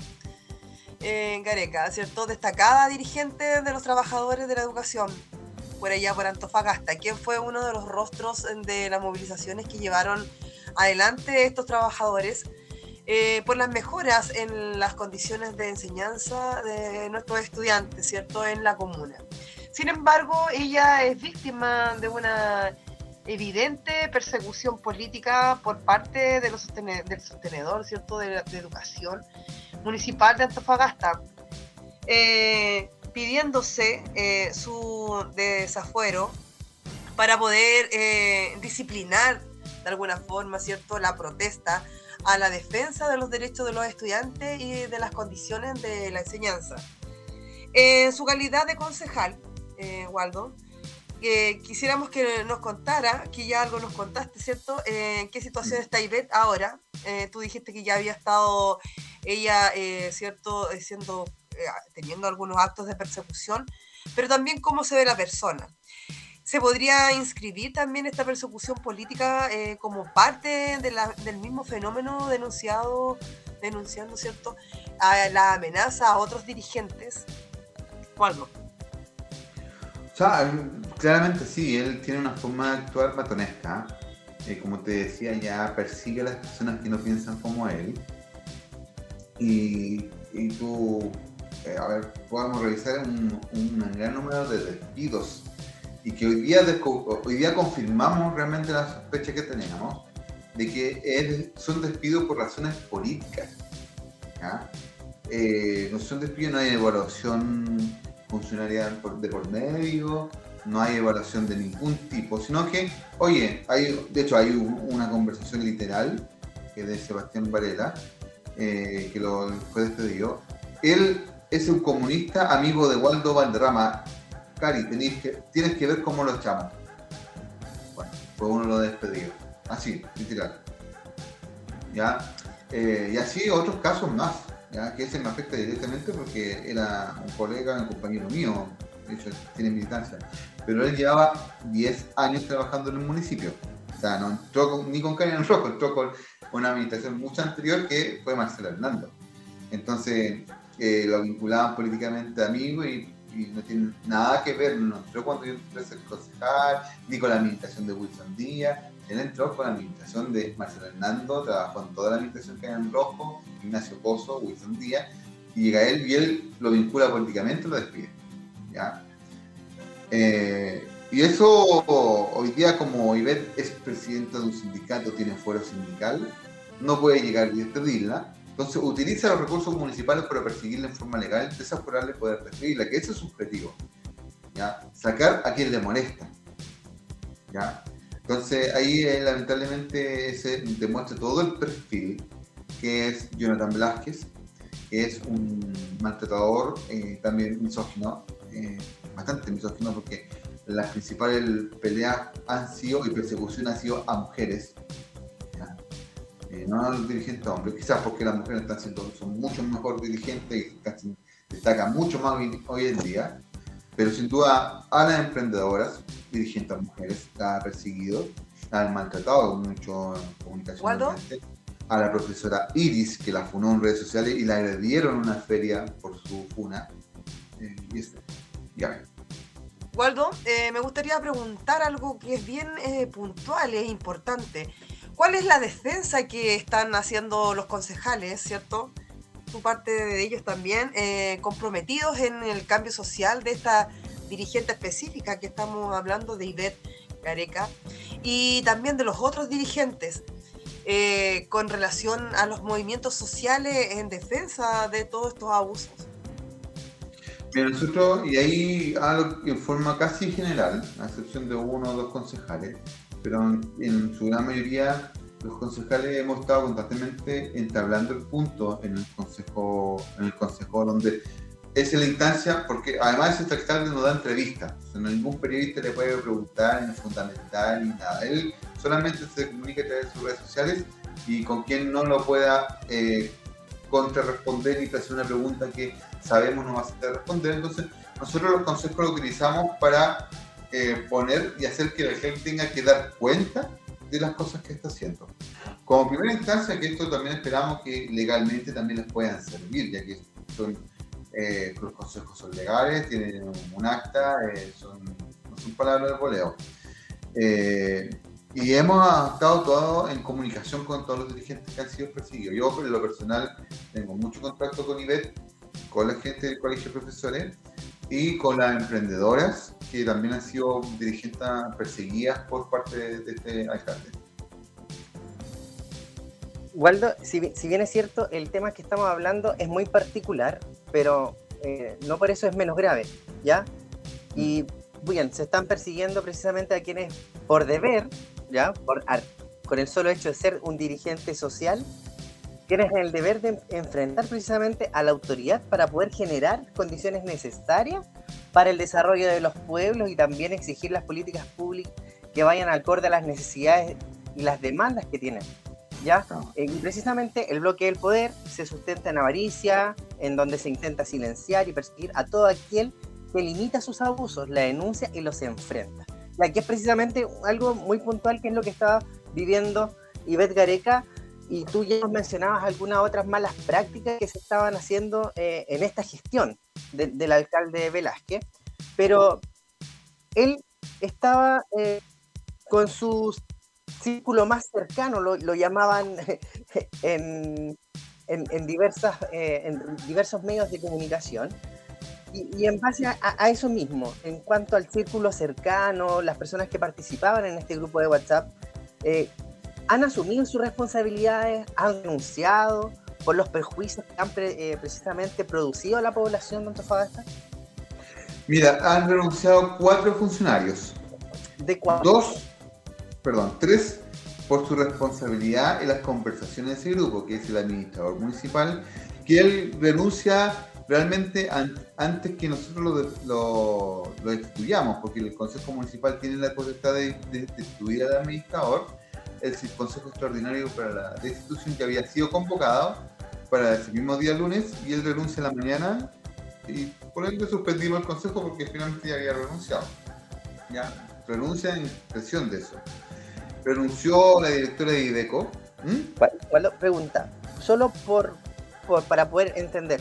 en Gareca, ¿cierto? Destacada dirigente de los trabajadores de la educación por allá por Antofagasta, quien fue uno de los rostros de las movilizaciones que llevaron adelante estos trabajadores eh, por las mejoras en las condiciones de enseñanza de nuestros estudiantes, ¿cierto?, en la comuna. Sin embargo, ella es víctima de una evidente persecución política por parte del sostenedor, ¿cierto?, de, educación municipal de Antofagasta, eh, pidiéndose eh, su desafuero para poder disciplinar de alguna forma, ¿cierto?, la protesta a la defensa de los derechos de los estudiantes y de las condiciones de la enseñanza. En su calidad de concejal, eh, Waldo, eh, quisiéramos que nos contara, que ya algo nos contaste, ¿cierto? Eh, ¿En qué situación está Ivette ahora? tú dijiste que ya había estado ella, ¿cierto?, siendo, teniendo algunos actos de persecución, pero también cómo se ve la persona. ¿Se podría inscribir también esta persecución política eh, como parte del mismo fenómeno denunciado, denunciando, ¿cierto?, a la amenaza a otros dirigentes o algo. O sea, claramente sí, él tiene una forma de actuar matonesca. Eh, como te decía, ya persigue a las personas que no piensan como él. Y, tú, eh, a ver, podemos revisar un, un gran número de despidos y que hoy día, hoy día confirmamos realmente la sospecha que teníamos de que son despidos por razones políticas. Eh, no son despidos, no hay evaluación funcionaria de por medio, no hay evaluación de ningún tipo, sino que, oye, hay, de hecho hay una conversación literal que de Sebastián Varela, eh, que lo fue despedido. Él es un comunista amigo de Waldo Valderrama, Cari, que, tienes que ver cómo lo echamos. Bueno, fue uno lo despedido. Así, literal. ¿Ya? Eh, y así otros casos más, ¿ya? que ese me afecta directamente porque era un colega, un compañero mío, de hecho tiene militancia, pero él llevaba 10 años trabajando en el municipio. O sea, no entró ni con Cari en rojo, entró con una administración mucho anterior que fue Marcelo Hernando. Entonces, eh, lo vinculaban políticamente a amigo y y no tiene nada que ver, no entró cuando yo entré a ser concejal, ni con la administración de Wilson Díaz, él entró con la administración de Marcelo Hernando, trabajó en toda la administración que era en rojo, Ignacio Pozo, Wilson Díaz, y llega él y él lo vincula políticamente, lo despide. ¿ya? Eh, y eso hoy día como Ivette es presidenta de un sindicato, tiene fuero sindical, no puede llegar y despedirla, entonces, utiliza los recursos municipales para perseguirla en forma legal, desaforarle poder perseguirla, que ese es su objetivo. Sacar a quien le molesta. Entonces, ahí eh, lamentablemente se demuestra todo el perfil que es Jonathan Velázquez, que es un maltratador, eh, también misógino, eh, bastante misógino porque las principales peleas han sido y persecución ha sido a mujeres, eh, no a los dirigentes hombres, quizás porque las mujeres están siendo, son mucho mejor dirigentes y destacan mucho más hoy, en día, pero sin duda a las emprendedoras, dirigentes mujeres, la ha perseguido, la han maltratado mucho en comunicación. A la profesora Iris, que la funó en redes sociales y la agredieron en una feria por su funa. Eh, y este, ya Waldo, eh, me gustaría preguntar algo que es bien eh, puntual, es importante. ¿Cuál es la defensa que están haciendo los concejales, cierto? Tu parte de ellos también, eh, comprometidos en el cambio social de esta dirigente específica que estamos hablando de Ivette Gareca y también de los otros dirigentes con relación a los movimientos sociales en defensa de todos estos abusos. Mira, nosotros, y ahí algo en forma casi general, a excepción de uno o dos concejales, pero en, su gran mayoría los concejales hemos estado constantemente entablando el punto en el consejo, en el consejo donde es la instancia, porque además este alcalde no da entrevistas, o sea, ningún periodista le puede preguntar en fundamental ni nada. Él solamente se comunica a través de sus redes sociales y con quien no lo pueda eh, contrarresponder y hacer una pregunta que sabemos no va a ser responder. Entonces, nosotros los consejos los utilizamos para eh, poner y hacer que la gente tenga que dar cuenta de las cosas que está haciendo. Como primera instancia, que esto también esperamos que legalmente también les puedan servir, ya que son, eh, los consejos son legales, tienen un acta, eh, son, no son palabras de voleo. Y hemos estado todo en comunicación con todos los dirigentes que han sido perseguidos. Yo, por lo personal, tengo mucho contacto con IBET, con la gente del Colegio de Profesores y con las emprendedoras que también han sido dirigentes perseguidas por parte de, este alcalde. Waldo, si, bien es cierto, el tema que estamos hablando es muy particular, pero eh, no por eso es menos grave, ¿ya? Y bien, se están persiguiendo precisamente a quienes por deber ¿ya? Por, con el solo hecho de ser un dirigente social, tienes el deber de enfrentar precisamente a la autoridad para poder generar condiciones necesarias para el desarrollo de los pueblos y también exigir las políticas públicas que vayan acorde a las necesidades y las demandas que tienen. ¿ya? Eh, y precisamente el bloque del poder se sustenta en avaricia, en donde se intenta silenciar y perseguir a todo aquel que limita sus abusos, la denuncia y los enfrenta. Y aquí es precisamente algo muy puntual que es lo que estaba viviendo Ivette Gareca. Y tú ya nos mencionabas algunas otras malas prácticas que se estaban haciendo eh, en esta gestión del alcalde Velázquez. Pero él estaba eh, con su círculo más cercano, lo, llamaban en, en, diversas, eh, en diversos medios de comunicación, y, en base a, eso mismo, en cuanto al círculo cercano, las personas que participaban en este grupo de WhatsApp, eh, ¿han asumido sus responsabilidades? ¿Han denunciado por los perjuicios que han eh, precisamente producido a la población de Antofagasta? Mira, han renunciado cuatro funcionarios. ¿De cuatro? Dos, perdón, tres por su responsabilidad en las conversaciones de ese grupo, que es el administrador municipal, que él renuncia realmente antes que nosotros lo, lo, destituyamos, porque el Consejo Municipal tiene la potestad de, destituir al administrador, el Consejo Extraordinario para la destitución que había sido convocado para ese mismo día lunes y él renuncia en la mañana y por ende suspendimos el Consejo porque finalmente ya había renunciado. Ya, renuncia en presión de eso. Renunció la directora de IDECO. ¿Cuál, pregunta? Solo por, por, para poder entender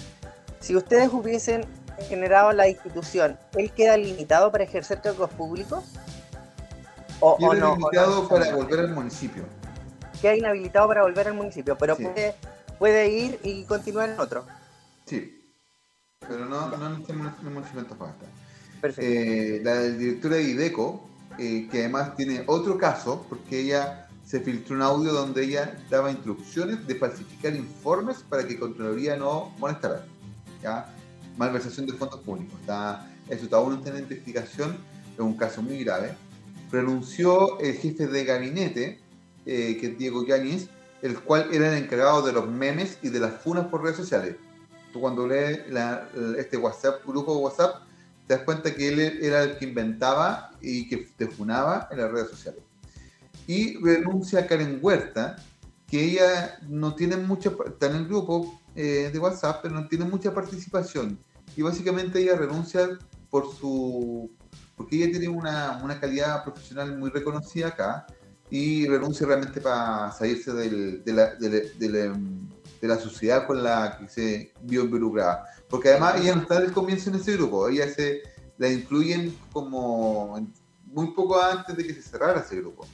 si ustedes hubiesen generado la institución, ¿él queda limitado para ejercer cargos públicos? ¿O, queda limitado para volver al municipio. Queda inhabilitado para volver al municipio, pero puede, ir y continuar en otro. Sí, pero no, no este municipio de Perfecto. Eh, la directora de IDECO, eh, que además tiene otro caso, porque ella se filtró un audio donde ella daba instrucciones de falsificar informes para que Contraloría no molestara. ¿ya? malversación de fondos públicos. Está, eso está aún en investigación, es un caso muy grave. Renunció el jefe de gabinete, eh, que es Diego Yáñez, el cual era el encargado de los memes y de las funas por redes sociales. Tú cuando lees este WhatsApp, grupo WhatsApp, te das cuenta que él era el que inventaba y que te funaba en las redes sociales. Y renuncia a Karen Huerta, que ella no tiene mucha, está en el grupo eh, de WhatsApp, pero no tiene mucha participación. Y básicamente ella renuncia por su, porque ella tiene una, una calidad profesional muy reconocida acá y renuncia realmente para salirse la, de, la, sociedad con la que se vio involucrada. Porque además ella no está desde el comienzo en ese grupo, ella se la incluyen como muy poco antes de que se cerrara ese grupo.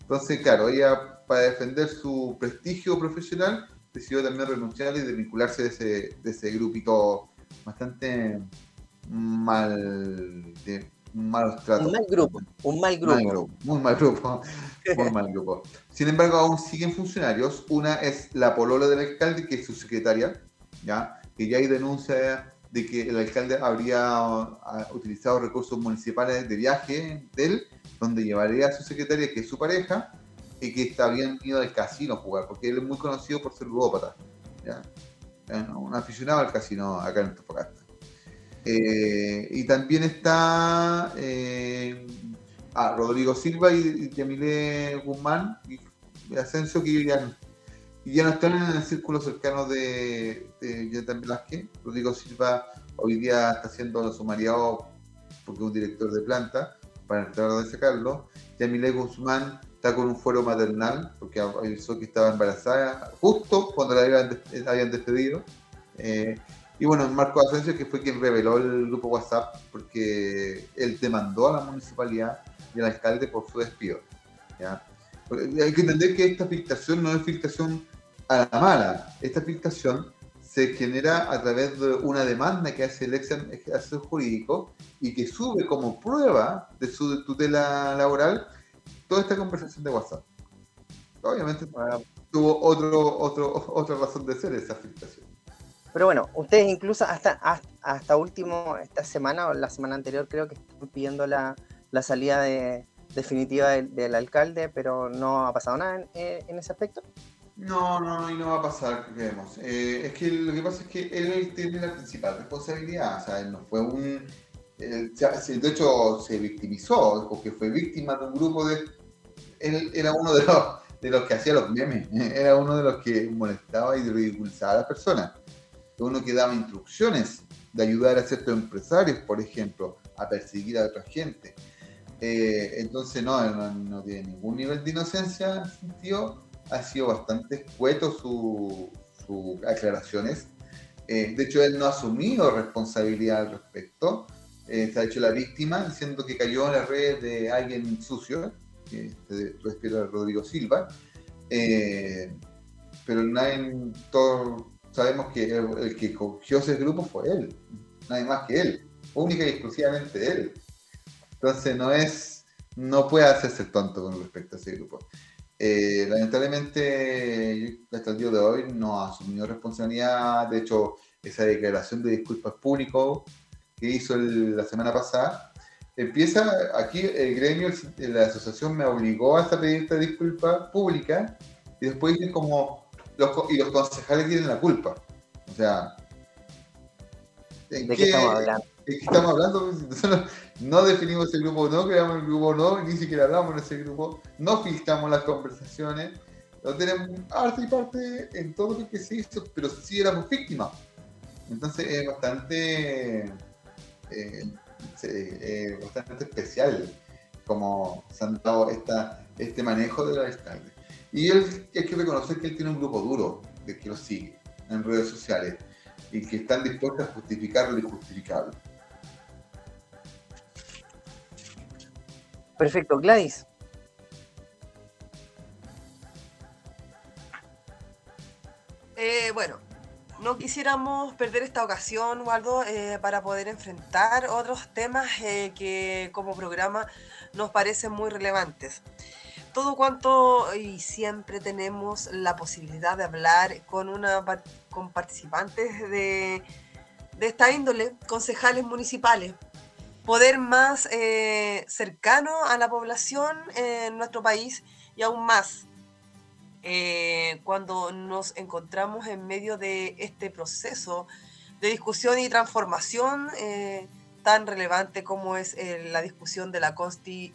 Entonces, claro, ella para defender su prestigio profesional decidió también renunciar y desvincularse de ese, de ese grupito bastante mal, de, Un mal grupo, un mal grupo. muy mal grupo, muy mal grupo. Sin embargo, aún siguen funcionarios. Una es la polola del alcalde, que es su secretaria, ¿ya? que ya hay denuncia de que el alcalde habría ah, utilizado recursos municipales de viaje de él, donde llevaría a su secretaria, que es su pareja, y que habían ido al casino a jugar, porque él es muy conocido por ser ludópata. ¿ya? Un aficionado al casino acá en Antofagasta. Eh, y también está eh, ah, Rodrigo Silva y, Yamile Guzmán y Asensio que ya, no están en el círculo cercano de, de Jonathan Velázquez. Rodrigo Silva hoy día está siendo sumariado porque es un director de planta para tratar de sacarlo. Yamile Guzmán está con un fuero maternal porque avisó que estaba embarazada justo cuando la habían despedido. Eh, y bueno, Marco Asensio, que fue quien reveló el grupo WhatsApp, porque él demandó a la municipalidad y al alcalde por su despido. Hay que entender que esta filtración no es filtración a la mala. Esta filtración se genera a través de una demanda que hace el ex asesor jurídico y que sube como prueba de su tutela laboral toda esta conversación de WhatsApp. Obviamente tuvo otro, otro, otra razón de ser esa filtración. Pero bueno, ustedes incluso hasta, hasta, último, esta semana o la semana anterior creo que están pidiendo la, salida definitiva del, alcalde, pero no ha pasado nada en, eh, ese aspecto. No, no, no, y no va a pasar, creemos. Eh, es que lo que pasa es que él tiene la principal responsabilidad, o sea, él no fue un... de hecho, se victimizó, porque fue víctima de un grupo de... Él era uno de los, de los que hacía los memes, era uno de los que molestaba y ridiculizaba a las personas uno que daba instrucciones de ayudar a ciertos empresarios, por ejemplo, a perseguir a otra gente. Eh, entonces, no, no, tiene ningún nivel de inocencia en sentido. Ha sido bastante escueto sus su aclaraciones. Eh, de hecho, él no ha asumido responsabilidad al respecto. Eh, se ha hecho la víctima diciendo que cayó en la red de alguien sucio, que se refiere a Rodrigo Silva. pero nadie, todo, sabemos que el, que cogió ese grupo fue él, nadie más que él, única y exclusivamente él. Entonces no es, no puede hacerse tonto con respecto a ese grupo. Eh, lamentablemente, hasta el día de hoy no ha asumido responsabilidad. De hecho, esa declaración de disculpas público que hizo la semana pasada, empieza aquí el gremio, la asociación me obligó a pedir esta disculpa pública y después dice como y los concejales tienen la culpa. O sea, ¿de qué, estamos hablando? ¿De qué estamos hablando? No definimos el grupo, no creamos el grupo, no, ni siquiera hablamos en ese grupo, no filtramos las conversaciones, no tenemos arte y parte en todo lo que se hizo, pero sí éramos víctimas. Entonces es bastante, eh, eh, bastante especial como se han dado esta, este manejo de la alcalde. Y él hay que reconocer que él tiene un grupo duro de que lo sigue en redes sociales y que están dispuestos a justificar lo injustificable. Perfecto, Gladys. Eh, bueno, no quisiéramos perder esta ocasión, Waldo, eh, para poder enfrentar otros temas eh, que como programa nos parecen muy relevantes todo cuanto y siempre tenemos la posibilidad de hablar con una con participantes de, esta índole, concejales municipales, poder más eh, cercano a la población en nuestro país y aún más eh, cuando nos encontramos en medio de este proceso de discusión y transformación eh, tan relevante como es eh, la discusión de la, consti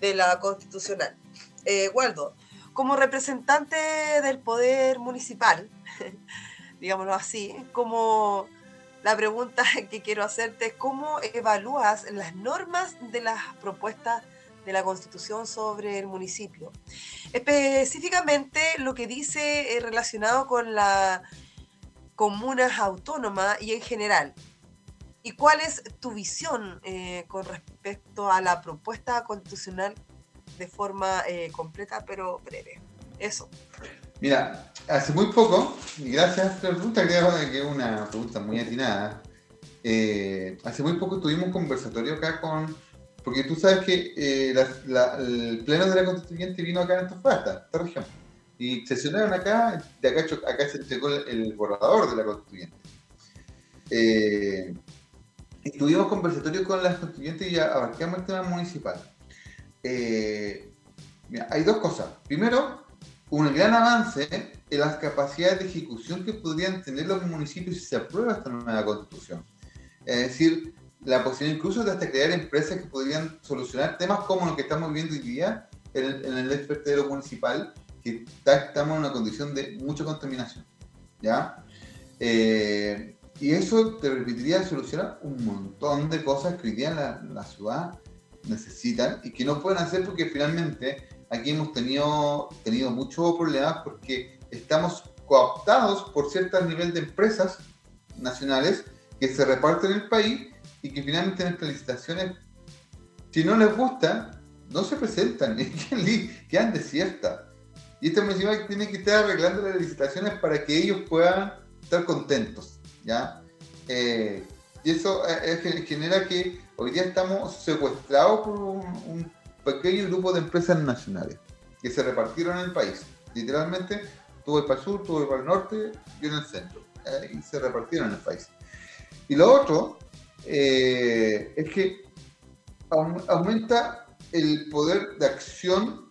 de la constitucional. Eh, Waldo, como representante del poder municipal, digámoslo así, como la pregunta que quiero hacerte es cómo evalúas las normas de las propuestas de la Constitución sobre el municipio. Específicamente lo que dice eh, relacionado con las comunas autónomas y en general. ¿Y cuál es tu visión eh, con respecto a la propuesta constitucional de forma eh, completa pero breve? Eso. Mira, hace muy poco, y gracias a esta pregunta, creo que es una pregunta muy atinada. Eh, hace muy poco tuvimos un conversatorio acá con. Porque tú sabes que el Pleno de la Constituyente vino acá en Antofagasta, esta región. Y sesionaron acá, de acá, acá se entregó el, borrador de la Constituyente. Eh, tuvimos conversatorio con las constituyentes y abarcamos el tema municipal. mira, hay dos cosas. Primero, un gran avance en las capacidades de ejecución que podrían tener los municipios si se aprueba esta nueva constitución. Es decir, la posibilidad incluso de hasta crear empresas que podrían solucionar temas como los que estamos viendo hoy día en el, en el municipal, que estamos en una condición de mucha contaminación. ¿ya? Eh, y eso te permitiría solucionar un montón de cosas que hoy día la, la ciudad necesitan y que no pueden hacer porque finalmente aquí hemos tenido, tenido muchos problemas porque estamos cooptados por cierto nivel de empresas nacionales que se reparten en el país y que finalmente en estas licitaciones, si no les gusta, no se presentan y quedan desiertas. Y esta municipalidad tiene que estar arreglando las licitaciones para que ellos puedan estar contentos. ¿Ya? Eh, y eso eh, genera que hoy día estamos secuestrados por un pequeño grupo de empresas nacionales que se repartieron en el país. Literalmente, tuve para el sur, tuve para el norte y en el centro. Y se repartieron en el país. Y lo otro eh, es que aumenta el poder de acción,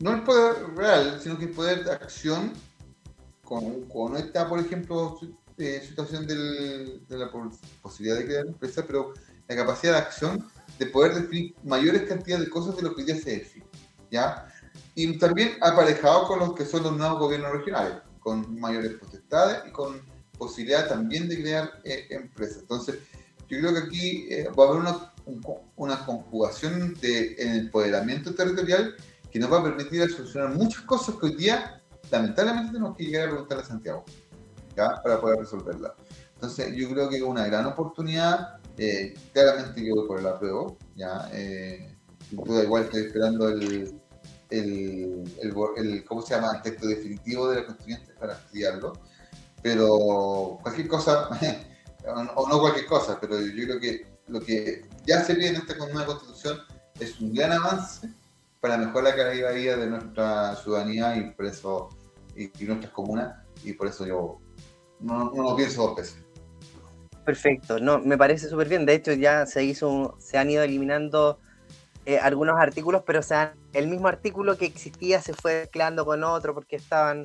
no el poder real, sino que el poder de acción con, con esta, por ejemplo, eh, situación de la posibilidad de crear empresa, pero la capacidad de acción de poder definir mayores cantidades de cosas de lo que ya se define. ¿ya? Y también aparejado con los que son los nuevos gobiernos regionales, con mayores potestades y con posibilidad también de crear eh, empresas. Entonces, yo creo que aquí eh, va a haber una, una conjugación de en empoderamiento territorial que nos va a permitir solucionar muchas cosas que hoy día, lamentablemente, tenemos que llegar a preguntarle a Santiago, Para poder resolverla. Entonces, yo creo que es una gran oportunidad eh, claramente que voy por el apruebo, ya. Eh, igual estoy esperando el, el, el, ¿cómo se llama? El texto definitivo de la constituyente para estudiarlo. Pero cualquier cosa, o no cualquier cosa, pero yo creo que lo que ya se viene en esta nueva constitución es un gran avance para mejorar la calidad de vida de nuestra ciudadanía y por eso y, nuestras comunas y por eso yo no, no lo pienso dos veces. Perfecto, no, me parece súper bien. De hecho, ya se hizo, se han ido eliminando eh, algunos artículos, pero el mismo artículo que existía se fue mezclando con otro porque estaban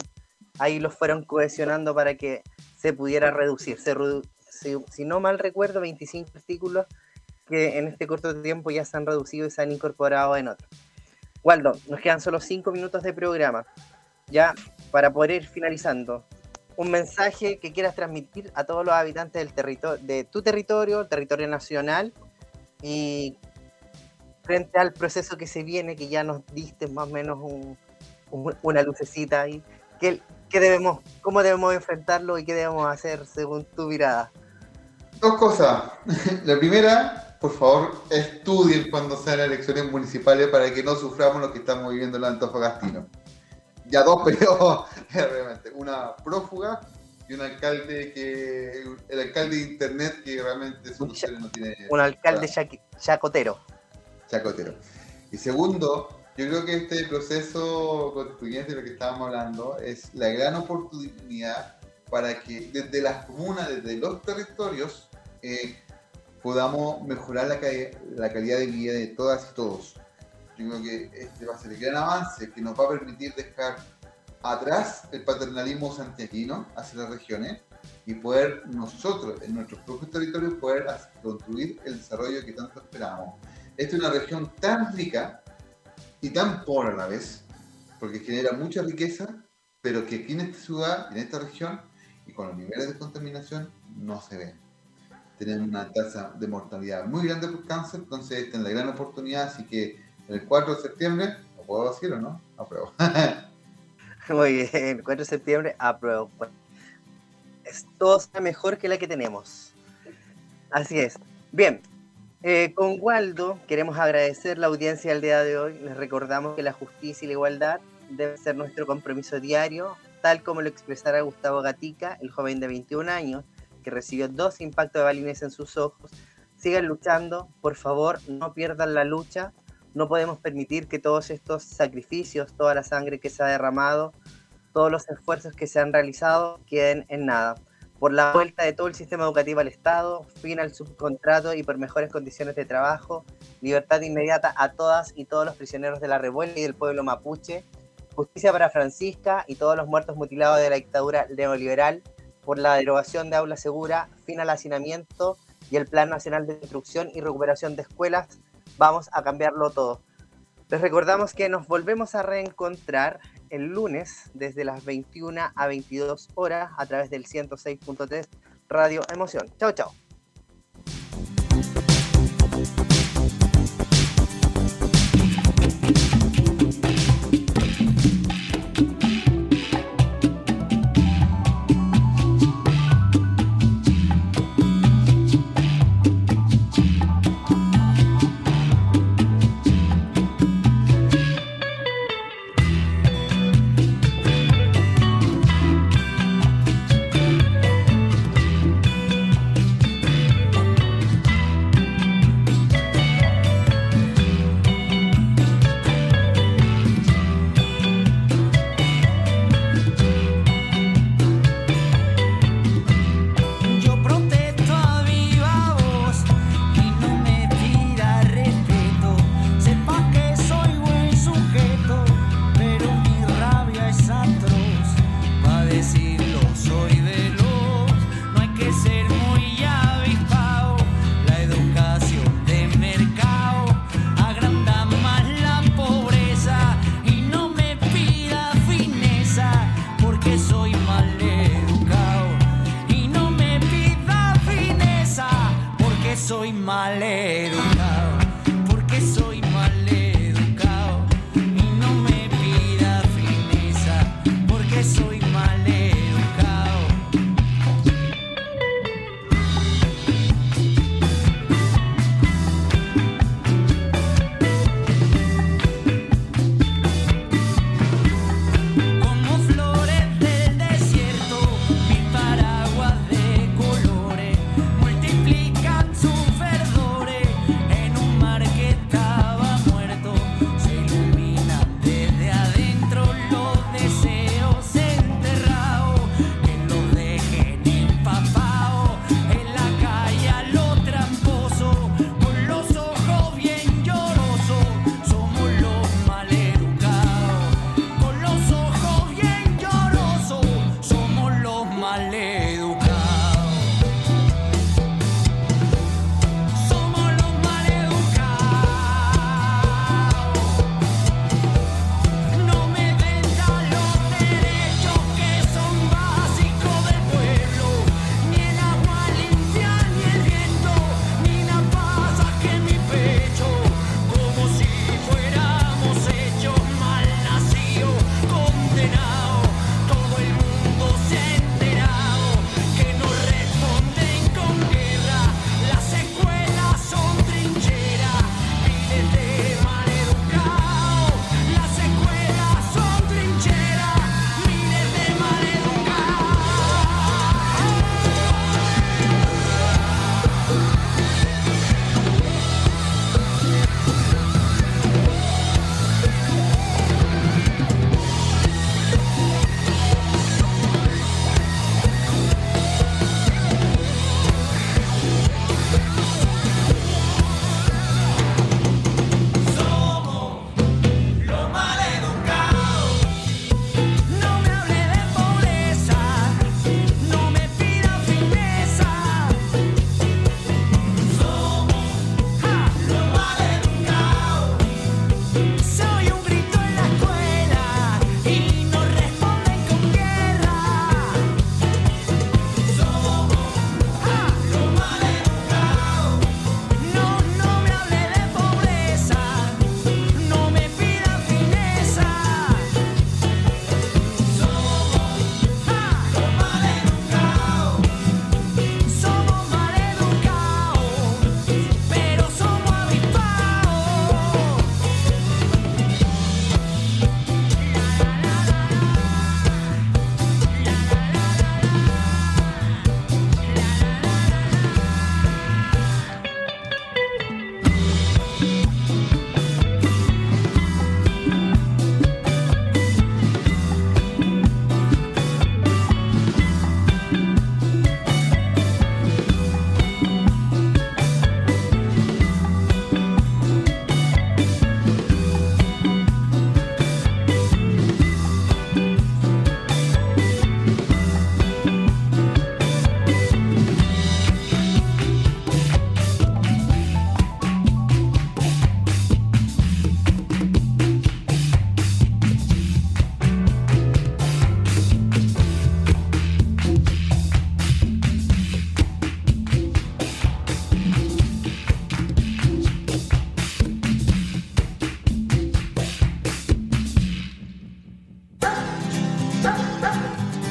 ahí los fueron cohesionando para que se pudiera reducir. si, no mal recuerdo, 25 artículos que en este corto tiempo ya se han reducido y se han incorporado en otros. Waldo, nos quedan solo 5 minutos de programa. Ya para poder ir finalizando, un mensaje que quieras transmitir a todos los habitantes del territorio, de tu territorio, territorio nacional, y frente al proceso que se viene, que ya nos diste más o menos una lucecita ahí, ¿qué, debemos, ¿cómo debemos enfrentarlo y qué debemos hacer según tu mirada? Dos cosas. La primera, por favor, estudien cuando sean elecciones municipales para que no suframos lo que estamos viviendo en el Antofagastino ya dos periodos realmente. Una prófuga y un alcalde que. El alcalde de internet que realmente un, no tiene. Un alcalde chacotero. Chacotero. Y segundo, yo creo que este proceso constituyente de lo que estábamos hablando es la gran oportunidad para que desde las comunas, desde los territorios, eh, podamos mejorar la, la calidad de vida de todas y todos. Yo creo que este va a ser el gran avance que nos va a permitir dejar atrás el paternalismo santiaguino hacia las regiones y poder nosotros, en nuestros propios territorios, poder construir el desarrollo que tanto esperamos. Esta es una región tan rica y tan pobre a la vez, porque genera mucha riqueza, pero que aquí en esta ciudad, en esta región, y con los niveles de contaminación, no se ve. Tenemos una tasa de mortalidad muy grande por cáncer, entonces esta es la gran oportunidad, así que el 4 de septiembre, ¿lo puedo decir o no? Apruebo. Muy bien, el 4 de septiembre, apruebo. Es, todo está mejor que la que tenemos. Así es. Bien, eh, con Waldo queremos agradecer la audiencia del día de hoy. Les recordamos que la justicia y la igualdad debe ser nuestro compromiso diario, tal como lo expresara Gustavo Gatica, el joven de 21 años, que recibió dos impactos de balines en sus ojos. Sigan luchando, por favor, no pierdan la lucha. No podemos permitir que todos estos sacrificios, toda la sangre que se ha derramado, todos los esfuerzos que se han realizado queden en nada por la vuelta de todo el sistema educativo al Estado, fin al subcontrato y por mejores condiciones de trabajo, libertad inmediata a todas y todos los prisioneros de la revuelta y del pueblo mapuche, justicia para Francisca y todos los muertos mutilados de la dictadura neoliberal, por la derogación de aula segura, fin al hacinamiento y el Plan Nacional de Instrucción y Recuperación de Escuelas. Vamos a cambiarlo todo. Les recordamos que nos volvemos a reencontrar el lunes desde las 21 a 22 horas a través del 106.3 Radio Emoción. Chao, chao.